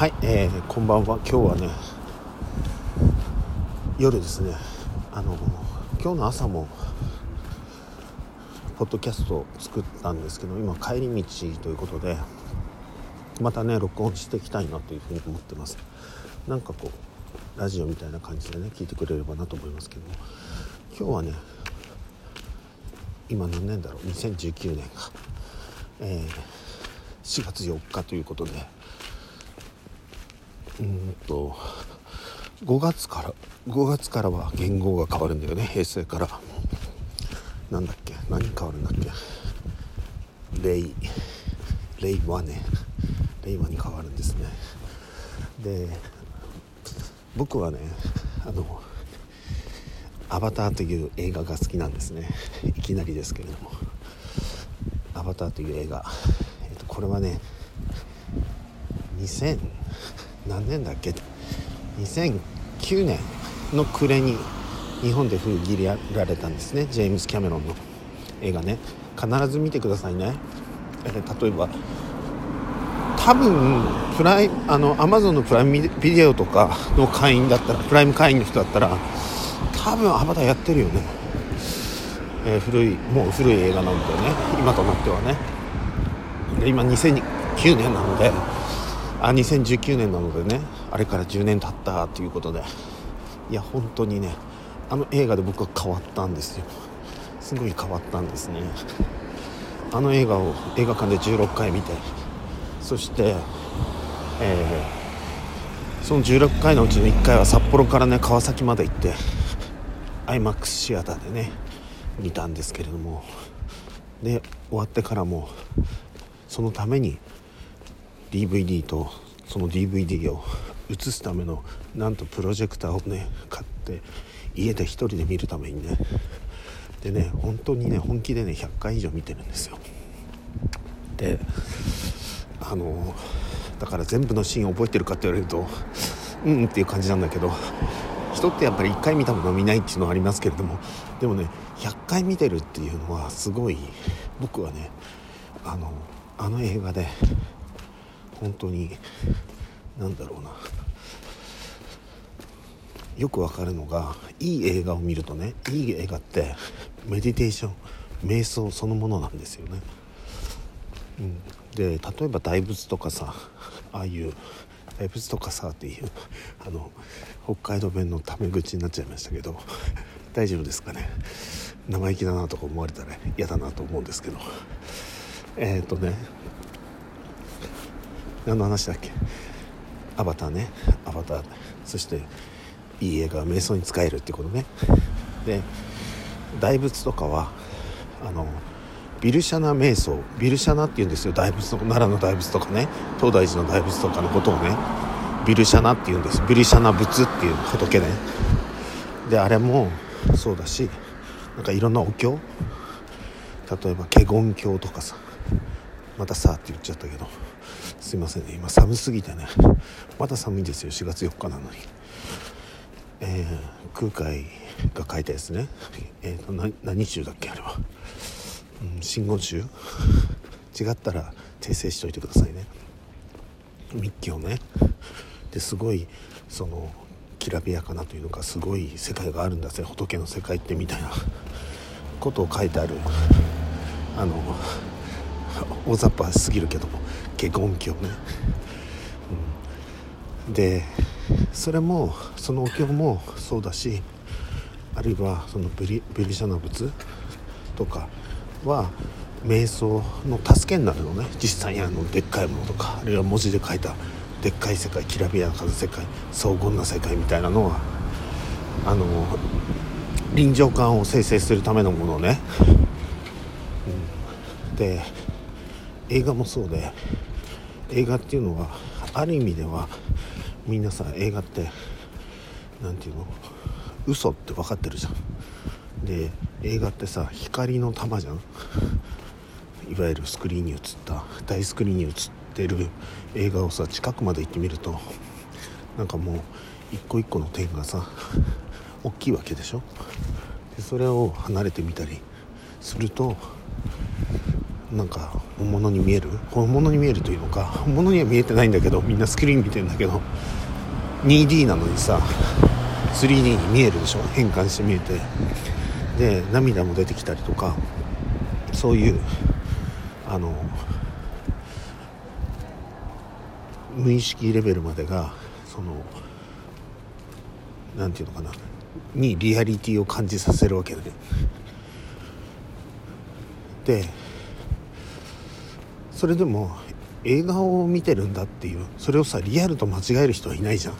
はい、えー、こんばんは。今日はね夜ですね。あの今日の朝もポッドキャストを作ったんですけど今帰り道ということでまたね録音していきたいなというふうに思ってます。なんかこうラジオみたいな感じでね聞いてくれればなと思いますけども。今日はね今何年だろう？2019年か、えー、4月4日ということでうんと5月から5月からは言語が変わるんだよね。平成から。なんだっけ？何変わるんだっけ？令令和ね令和に変わるんですね。で僕はねあの「アバター」という映画が好きなんですね。いきなりですけれども「アバター」という映画、えー、とこれはね2000何年だっけ？2009年の暮れに日本で封切りられたんですね。ジェームス・キャメロンの映画ね。必ず見てくださいね、え例えば多分プライあのアマゾンのプライムビデオとかの会員だったらプライム会員の人だったら多分アバターやってるよね、えー、古いもう古い映画なんだよね今となってはね。で今2009年なのであ2019年なのでねあれから10年経ったということで。いや本当にねあの映画で僕は変わったんですよ。すごい変わったんですね。あの映画を映画館で16回見て。そして、えー、その16回のうちの1回は札幌からね川崎まで行って IMAX シアターでね見たんですけれども。で終わってからもそのために DVD とその DVD を映すためのなんとプロジェクターをね買って家で1人で見るためにね。でね本当にね本気でね100回以上見てるんですよ。であのだから全部のシーン覚えてるかって言われるとうんっていう感じなんだけど人ってやっぱり1回見たもの見ないっていうのはありますけれどもでもね100回見てるっていうのはすごい僕はねあのあの映画で本当に何だろうな。よくわかるのがいい映画を見るとねいい映画ってメディテーション瞑想そのものなんですよね、うん、で例えば大仏とかさああいう大仏とかさっていうあの北海道弁のタメ口になっちゃいましたけど大丈夫ですかね。生意気だなとか思われたら嫌だなと思うんですけど。えっ、ー、とね何の話だっけ？アバターね。アバター。そしていい映画は瞑想に使えるってことね。で大仏とかはあのビルシャナ瞑想。ビルシャナっていうんですよ。大仏の奈良の大仏とかね。東大寺の大仏とかのことをね。ビルシャナっていうんです。ビルシャナ仏っていう仏ね。であれもそうだしなんかいろんなお経。例えば華厳経とかさ。またさって言っちゃったけど。すいませんね。今寒すぎてね。まだ寒いんですよ。4月4日なのに。えー、空海が書いたやつね。えーと、何集だっけあれは、うん、真言宗違ったら訂正しといてくださいね。密教ね。ですごいそのきらびやかなというのかすごい世界があるんだぜ。仏の世界ってみたいなことを書いてある。あの大雑把すぎるけども華厳経ね、うん、でそれもそのお経もそうだしあるいはそのブリブリシャナ仏とかは瞑想の助けになるのね。実際にあのでっかいものとかあるいは文字で書いたでっかい世界きらびやかな世界荘厳な世界みたいなのはあの臨場感を生成するためのものね、うん、で映画もそうで映画っていうのはある意味ではみんなさ映画って何て言うの嘘って分かってるじゃん。で映画ってさ光の玉じゃん。いわゆるスクリーンに映った大スクリーンに映ってる映画をさ近くまで行ってみるとなんかもう一個一個の点がさ大きいわけでしょ。でそれを離れてみたりするとなんか本物に見える？本物に見えるというのか？本物には見えてないんだけどみんなスクリーン見てるんだけど 2D なのにさ 3D に見えるでしょ？変換して見えて。で涙も出てきたりとかそういうあの無意識レベルまでがその何て言うのかな？にリアリティを感じさせるわけで、ね、でそれでも映画を見てるんだっていうそれをさリアルと間違える人はいないじゃん。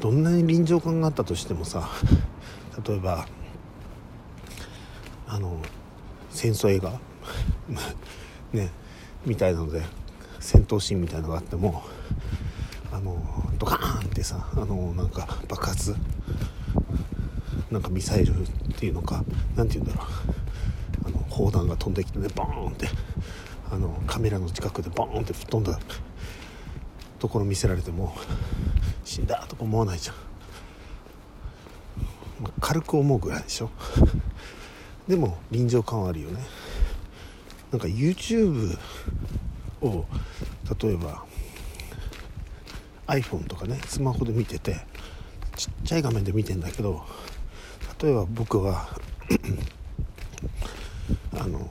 どんなに臨場感があったとしてもさ例えばあの戦争映画 ねみたいなので戦闘シーンみたいなのがあってもあのドカーンってさあのなんか爆発なんかミサイルっていうのか何て言うんだろう。あの砲弾が飛んできてねボーンって。あのカメラの近くでボーンって吹っ飛んだところ見せられても死んだとか思わないじゃん、軽く思うぐらいでしょ。でも臨場感はあるよね。なんか YouTube を例えば iPhone とかねスマホで見ててちっちゃい画面で見てんだけど例えば僕は あの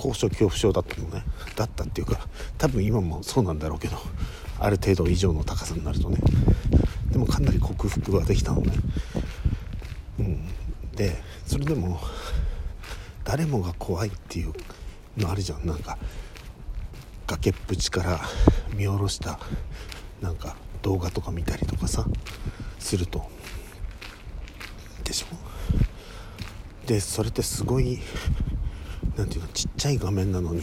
高所恐怖症だったのね。だったっていうか多分今もそうなんだろうけどある程度以上の高さになるとね。でもかなり克服はできたのね。うん。でそれでも誰もが怖いっていうのあるじゃん。なんか崖っぷちから見下ろしたなんか動画とか見たりとかさすると。でしょ？でそれってすごい何ていうのちっちゃい画面なのに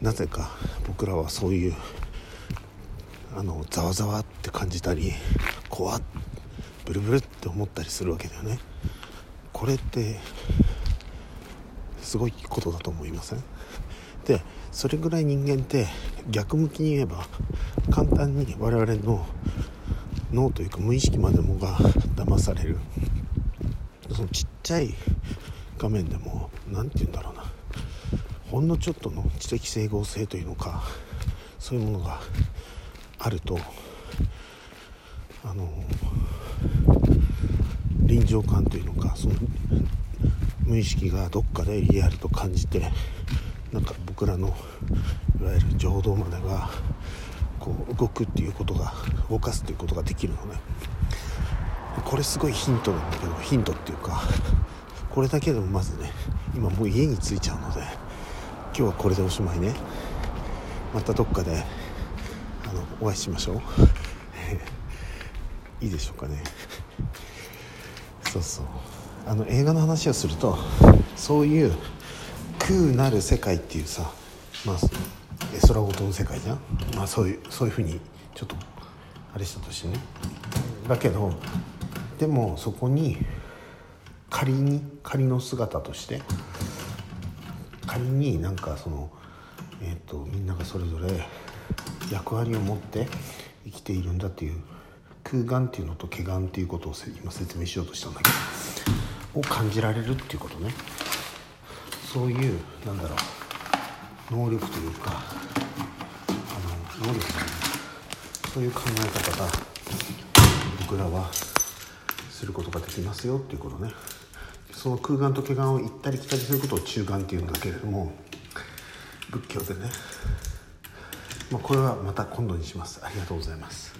なぜか僕らはそういうあのざわざわって感じたり怖っブルブルって思ったりするわけだよね。これってすごいことだと思いません？でそれぐらい人間って逆向きに言えば簡単に我々の脳というか無意識までもが騙される。そのちっちゃい画面でも何て言うんだろうな。ほんのちょっとの知的整合性というのかそういうものがあるとあの臨場感というのかその無意識がどっかでリアルと感じてなんか僕らのいわゆる情動までがこう動くっていうことが動かすということができるのね。これすごいヒントなんだけどヒントっていうかこれだけでもまずね今もう家に着いちゃうので今日はこれでおしまいね。またどっかであのお会いしましょう。いいでしょうかね。そうそう。あの映画の話をするとそういう空なる世界っていうさまあ絵空事の世界じゃん？まあそういうそういうふうにちょっとあれしたとしてね。だけどでもそこに仮に仮の姿として仮になんかそのえ、ー、とみんながそれぞれ役割を持って生きているんだっていう空眼っていうのと毛眼っていうことを今説明しようとしたんだけどを感じられるっていうことね。そういうなんだろう能力というかあの能力だね。そういう考え方が僕らはすることができますよっていうことね。その空眼と毛眼を行ったり来たりすることを中眼っていうんだけれども仏教でね、まあ、これはまた今度にします。ありがとうございます。